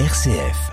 RCF.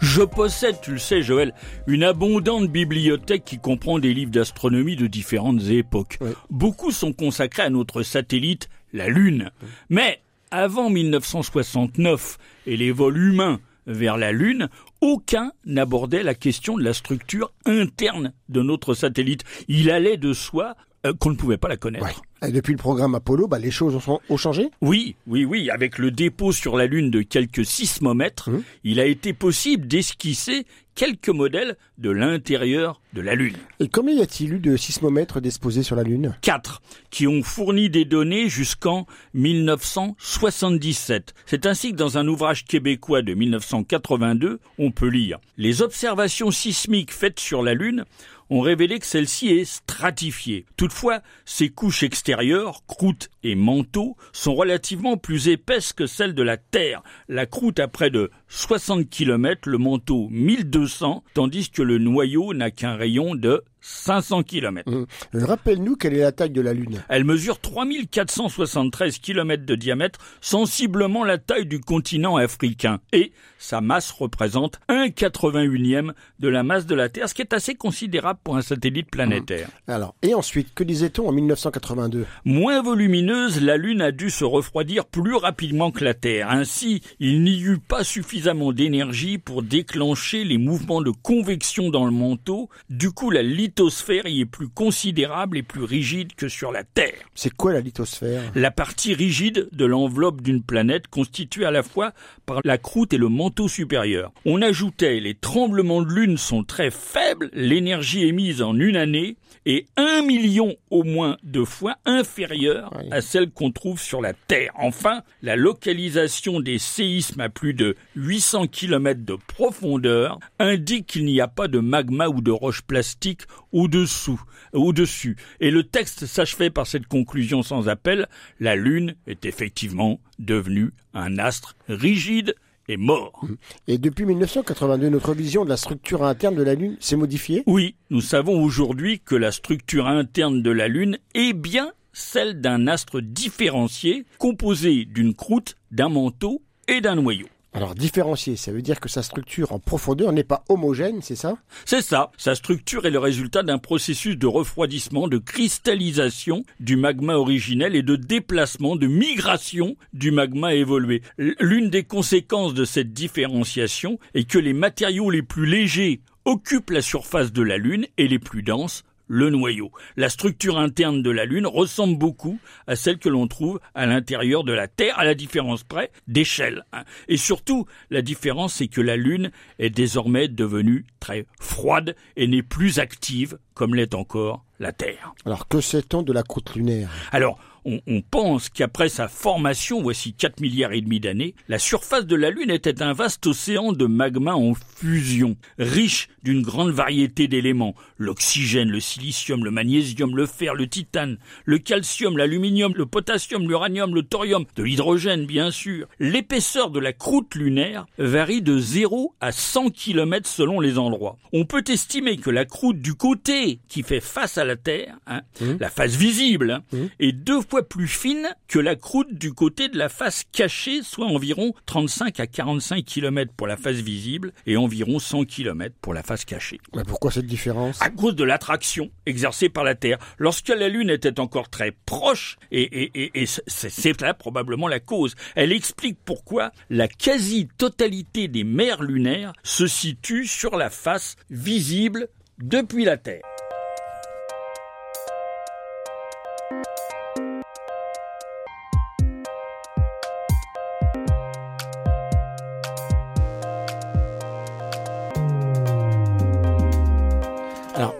Je possède, tu le sais Joël, une abondante bibliothèque qui comprend des livres d'astronomie de différentes époques. Beaucoup sont consacrés à notre satellite, la Lune. Mais avant 1969 et les vols humains vers la Lune, aucun n'abordait la question de la structure interne de notre satellite. Il allait de soi euh, qu'on ne pouvait pas la connaître. Et depuis le programme Apollo, bah, les choses ont, changé Oui, oui, oui. Avec le dépôt sur la Lune de quelques sismomètres, hum. il a été possible d'esquisser quelques modèles de l'intérieur de la Lune. Et combien y a-t-il eu de sismomètres disposés sur la Lune Quatre, qui ont fourni des données jusqu'en 1977. C'est ainsi que dans un ouvrage québécois de 1982, on peut lire Les observations sismiques faites sur la Lune ont révélé que celle-ci est stratifiée. Toutefois, ses couches extérieures, croûte et manteau, sont relativement plus épaisses que celles de la Terre. La croûte a près de 60 km, le manteau 1200, tandis que le noyau n'a qu'un rayon de 500 km. Mmh. Rappelle-nous quelle est la taille de la Lune. Elle mesure 3473 km de diamètre, sensiblement la taille du continent africain. Et sa masse représente 1,81e de la masse de la Terre, ce qui est assez considérable pour un satellite planétaire. Mmh. Alors, et ensuite, que disait-on en 1982 Moins volumineuse, la Lune a dû se refroidir plus rapidement que la Terre. Ainsi, il n'y eut pas suffisamment d'énergie pour déclencher les mouvements de convection dans le manteau. Du coup, la lithosphère y est plus considérable et plus rigide que sur la Terre. C'est quoi la lithosphère? La partie rigide de l'enveloppe d'une planète constituée à la fois par la croûte et le manteau supérieur. On ajoutait les tremblements de lune sont très faibles, l'énergie émise en une année est un million au moins de fois inférieure à celle qu'on trouve sur la Terre. Enfin, la localisation des séismes à plus de 800 km de profondeur indique qu'il n'y a pas de magma ou de roche plastique au-dessous, au-dessus. Et le texte s'achevait par cette conclusion sans appel, la Lune est effectivement devenue un astre rigide et mort. Et depuis 1982, notre vision de la structure interne de la Lune s'est modifiée? Oui, nous savons aujourd'hui que la structure interne de la Lune est bien celle d'un astre différencié composé d'une croûte, d'un manteau et d'un noyau. Alors différencier, ça veut dire que sa structure en profondeur n'est pas homogène, c'est ça? C'est ça. Sa structure est le résultat d'un processus de refroidissement, de cristallisation du magma originel et de déplacement, de migration du magma évolué. L'une des conséquences de cette différenciation est que les matériaux les plus légers occupent la surface de la Lune et les plus denses le noyau. La structure interne de la Lune ressemble beaucoup à celle que l'on trouve à l'intérieur de la Terre, à la différence près d'échelle. Hein. Et surtout, la différence, c'est que la Lune est désormais devenue très froide et n'est plus active comme l'est encore la Terre. Alors que sait-on de la croûte lunaire? Alors, on, pense qu'après sa formation, voici 4 milliards et demi d'années, la surface de la Lune était un vaste océan de magma en fusion, riche d'une grande variété d'éléments. L'oxygène, le silicium, le magnésium, le fer, le titane, le calcium, l'aluminium, le potassium, l'uranium, le thorium, de l'hydrogène bien sûr. L'épaisseur de la croûte lunaire varie de 0 à 100 km selon les endroits. On peut estimer que la croûte du côté qui fait face à la Terre, hein, mmh. la face visible, hein, mmh. est deux fois plus fine que la croûte du côté de la face cachée, soit environ 35 à 45 km pour la face visible et environ 100 km pour la face cachée. Mais pourquoi cette différence? À cause de l'attraction exercée par la Terre. Lorsque la Lune était encore très proche, et, et, et c'est là probablement la cause, elle explique pourquoi la quasi-totalité des mers lunaires se situe sur la face visible depuis la Terre.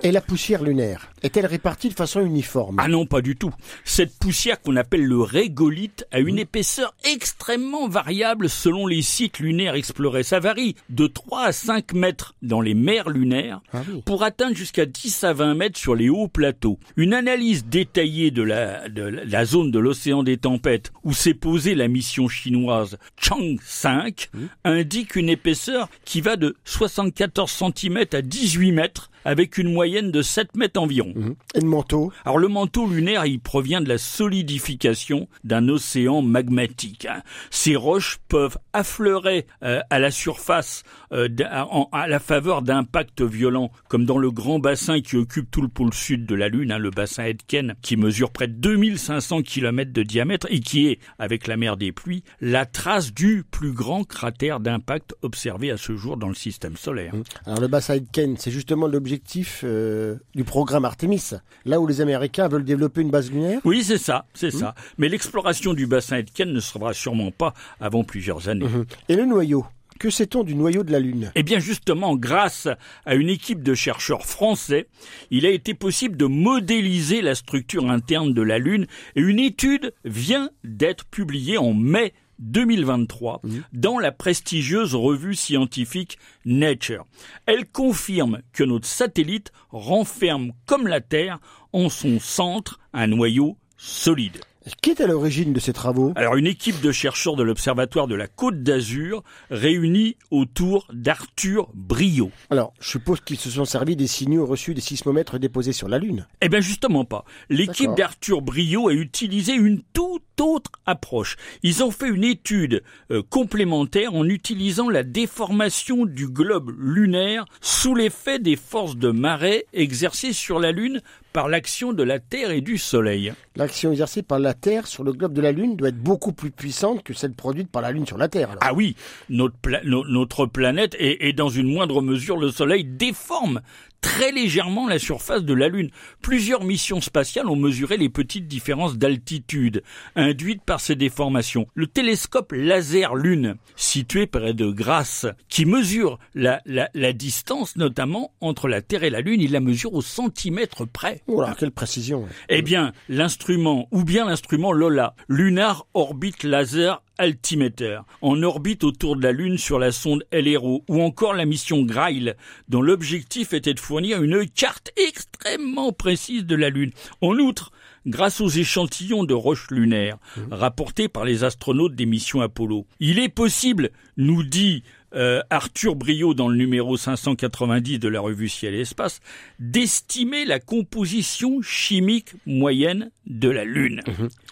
Et la poussière lunaire est-elle répartie de façon uniforme? Ah non, pas du tout. Cette poussière qu'on appelle le régolithe a une épaisseur extrêmement variable selon les sites lunaires explorés. Ça varie de 3 à 5 mètres dans les mers lunaires ah pour atteindre jusqu'à 10 à 20 mètres sur les hauts plateaux. Une analyse détaillée de la, de la zone de l'océan des tempêtes où s'est posée la mission chinoise Chang 5 indique une épaisseur qui va de 74 cm à 18 mètres avec une moyenne de 7 mètres environ. Mhm. Et le manteau? Alors le manteau lunaire, il provient de la solidification d'un océan magmatique. hein. Ces roches peuvent affleurer euh, à la surface euh, en- à la faveur d'impacts violents, comme dans le grand bassin qui occupe tout le pôle sud de la Lune, hein, le bassin Aitken, qui mesure près de 2500 km de diamètre et qui est, avec la mer des pluies, la trace du plus grand cratère d'impact observé à ce jour dans le système solaire. Alors le bassin Aitken, c'est justement l'objectif euh, du programme Artemis, là où les Américains veulent développer une base lunaire. Oui, c'est ça, c'est ça. Mais l'exploration du bassin Aitken ne sera sûrement pas avant plusieurs années. Mhm. Et le noyau Que sait-on du noyau de la Lune? Eh bien justement, grâce à une équipe de chercheurs français, il a été possible de modéliser la structure interne de la Lune et une étude vient d'être publiée en mai 2023 dans la prestigieuse revue scientifique Nature. Elle confirme que notre satellite renferme comme la Terre en son centre un noyau solide. Qui est à l'origine de ces travaux? Alors une équipe de chercheurs de l'Observatoire de la Côte d'Azur réunie autour d'Arthur Brio. Alors, je suppose qu'ils se sont servis des signaux reçus des sismomètres déposés sur la Lune. Eh bien justement pas. L'équipe d'Arthur Brio a utilisé une toute autre approche. Ils ont fait une étude euh, complémentaire en utilisant la déformation du globe lunaire sous l'effet des forces de marée exercées sur la Lune par l'action de la Terre et du Soleil. L'action exercée par la Terre sur le globe de la Lune doit être beaucoup plus puissante que celle produite par la Lune sur la Terre. alors. Ah oui, notre, pla- no- notre planète et, et dans une moindre mesure le Soleil déforme très légèrement la surface de la Lune. Plusieurs missions spatiales ont mesuré les petites différences d'altitude induites par ces déformations. Le télescope laser Lune, situé près de Grasse, qui mesure la, la, la distance notamment entre la Terre et la Lune, il la mesure au centimètre près. Oh là, quelle précision. Eh bien, l'instrument, ou bien l'instrument LOLA, Lunar Orbit Laser Altimeter, en orbite autour de la Lune sur la sonde LRO, ou encore la mission Grail, dont l'objectif était de fournir une carte extrêmement précise de la Lune. En outre, grâce aux échantillons de roches lunaires rapportés par les astronautes des missions Apollo, il est possible, nous dit euh, Arthur Brio dans le numéro 590 de la revue Ciel et Espace, d'estimer la composition chimique moyenne de la Lune.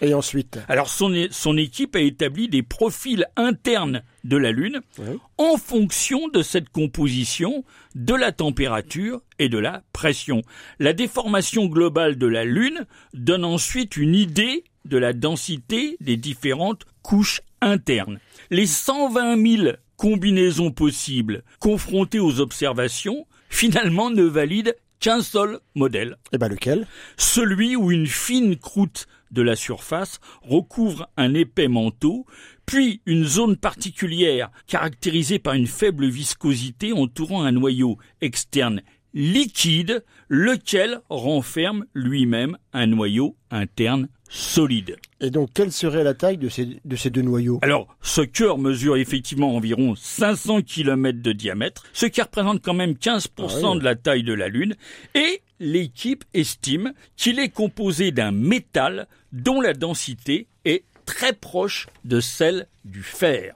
Et ensuite Alors son, son équipe a établi des profils internes de la Lune en fonction de cette composition, de la température et de la pression. La déformation globale de la Lune donne ensuite une idée de la densité des différentes couches internes. Les 120 000 combinaisons possibles confrontées aux observations finalement ne valident qu'un seul modèle. Eh ben lequel? Celui où une fine croûte de la surface recouvre un épais manteau, puis une zone particulière caractérisée par une faible viscosité entourant un noyau externe liquide, lequel renferme lui-même un noyau interne solide. Et donc, quelle serait la taille de ces, de ces deux noyaux? Alors, ce cœur mesure effectivement environ 500 km de diamètre, ce qui représente quand même 15% Ah oui. de la taille de la Lune, et l'équipe estime qu'il est composé d'un métal dont la densité est très proche de celle du fer.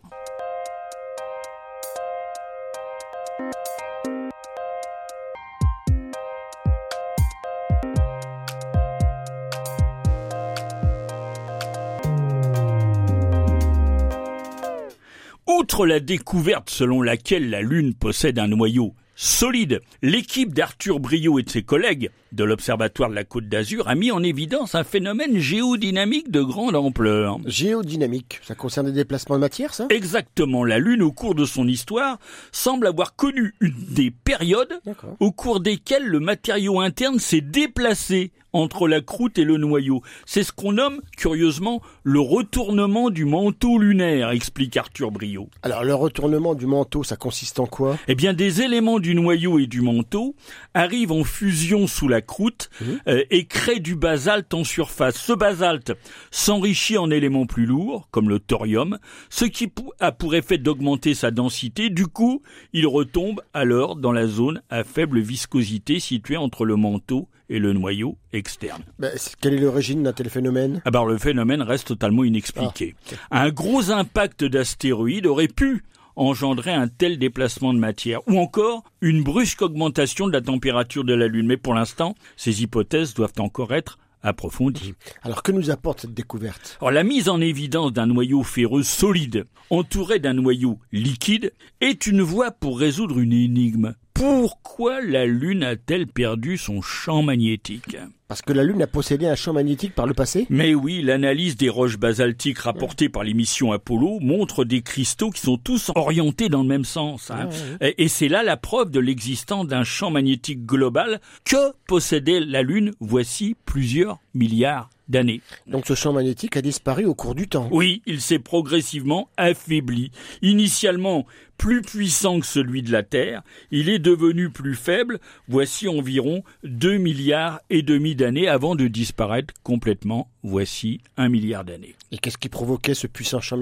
Outre la découverte selon laquelle la Lune possède un noyau solide, l'équipe d'Arthur Brio et de ses collègues de l'Observatoire de la Côte d'Azur a mis en évidence un phénomène géodynamique de grande ampleur. Géodynamique, ça concerne les déplacements de matière, ça? Exactement, la Lune, au cours de son histoire, semble avoir connu une des périodes au cours desquelles le matériau interne s'est déplacé entre la croûte et le noyau. C'est ce qu'on nomme, curieusement, le retournement du manteau lunaire, explique Arthur Brio. Alors, le retournement du manteau, ça consiste en quoi? Eh bien, des éléments du noyau et du manteau arrivent en fusion sous la croûte euh, et créent du basalte en surface. Ce basalte s'enrichit en éléments plus lourds, comme le thorium, ce qui a pour effet d'augmenter sa densité. Du coup, il retombe alors dans la zone à faible viscosité située entre le manteau et le noyau externe. Ben, c'est- Quelle est l'origine d'un tel phénomène? Alors le phénomène reste totalement inexpliqué. Un gros impact d'astéroïdes aurait pu engendrait un tel déplacement de matière, ou encore une brusque augmentation de la température de la Lune. Mais pour l'instant, ces hypothèses doivent encore être approfondie. Alors que nous apporte cette découverte? Alors la mise en évidence d'un noyau ferreux solide entouré d'un noyau liquide est une voie pour résoudre une énigme. Pourquoi la Lune a-t-elle perdu son champ magnétique Parce que la Lune a possédé un champ magnétique par le passé Mais oui, l'analyse des roches basaltiques rapportées par les missions Apollo montre des cristaux qui sont tous orientés dans le même sens. Hein. Et c'est là la preuve de l'existence d'un champ magnétique global que possédait la Lune voici plusieurs milliards d'années. Donc ce champ magnétique a disparu au cours du temps. Oui, il s'est progressivement affaibli. Initialement plus puissant que celui de la Terre, il est devenu plus faible, voici environ 2 milliards et demi d'années avant de disparaître complètement, voici un milliard d'années. Et qu'est-ce qui provoquait ce puissant champ,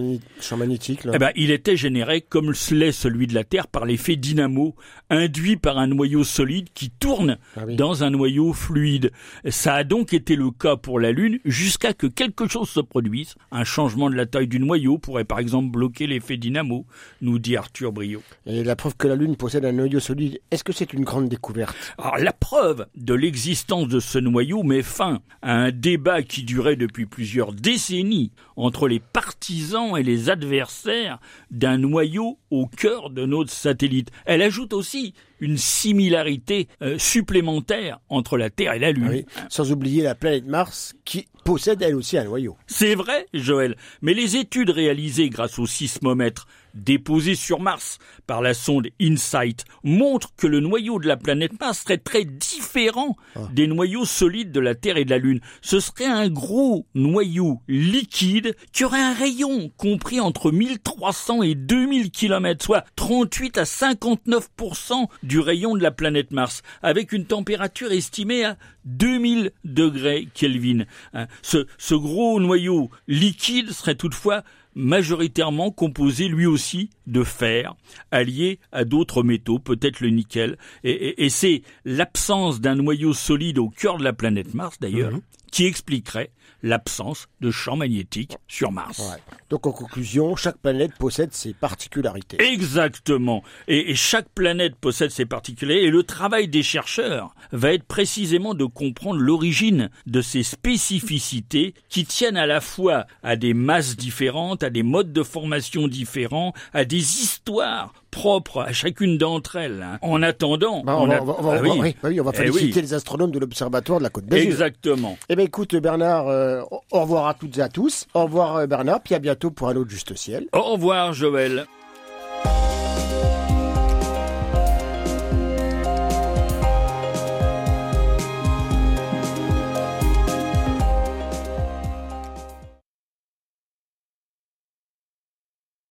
magnétique eh ben, Il était généré, comme l'est celui de la Terre, par l'effet dynamo, induit par un noyau solide qui tourne ah dans un noyau fluide. Ça a donc été le cas pour la Lune jusqu'à que quelque chose se produise. Un changement de la taille du noyau pourrait par exemple bloquer l'effet dynamo, nous dit Arthur et la preuve que la Lune possède un noyau solide, est-ce que c'est une grande découverte? Alors la preuve de l'existence de ce noyau met fin à un débat qui durait depuis plusieurs décennies entre les partisans et les adversaires d'un noyau au cœur de notre satellite. Elle ajoute aussi une similarité euh, supplémentaire entre la Terre et la Lune. Ah sans oublier la planète Mars qui possède elle aussi un noyau. C'est vrai, Joël, mais les études réalisées grâce au sismomètre déposé sur Mars par la sonde InSight montrent que le noyau de la planète Mars serait très différent ah. des noyaux solides de la Terre et de la Lune. Ce serait un gros noyau liquide qui aurait un rayon compris entre 1300 et 2000 km, soit 38 à 59% du rayon de la planète Mars, avec une température estimée à 2000 degrés Kelvin. Hein, ce, ce gros noyau liquide serait toutefois majoritairement composé lui aussi de fer, allié à d'autres métaux, peut-être le nickel. Et, c'est l'absence d'un noyau solide au cœur de la planète Mars, d'ailleurs, mhm. qui expliquerait l'absence de champ magnétique sur Mars. Donc en conclusion, chaque planète possède ses particularités. Exactement. Et, chaque planète possède ses particularités. Et le travail des chercheurs va être précisément de comprendre l'origine de ces spécificités qui tiennent à la fois à des masses différentes, à des modes de formation différents, à des histoires propre à chacune d'entre elles. Hein. En attendant, on, va, féliciter les astronomes de l'Observatoire de la Côte d'Azur. Exactement. Eh bien, écoute, Bernard, euh, au revoir à toutes et à tous. Au revoir, euh, Bernard, puis à bientôt pour un autre Juste Ciel. Au revoir, Joël.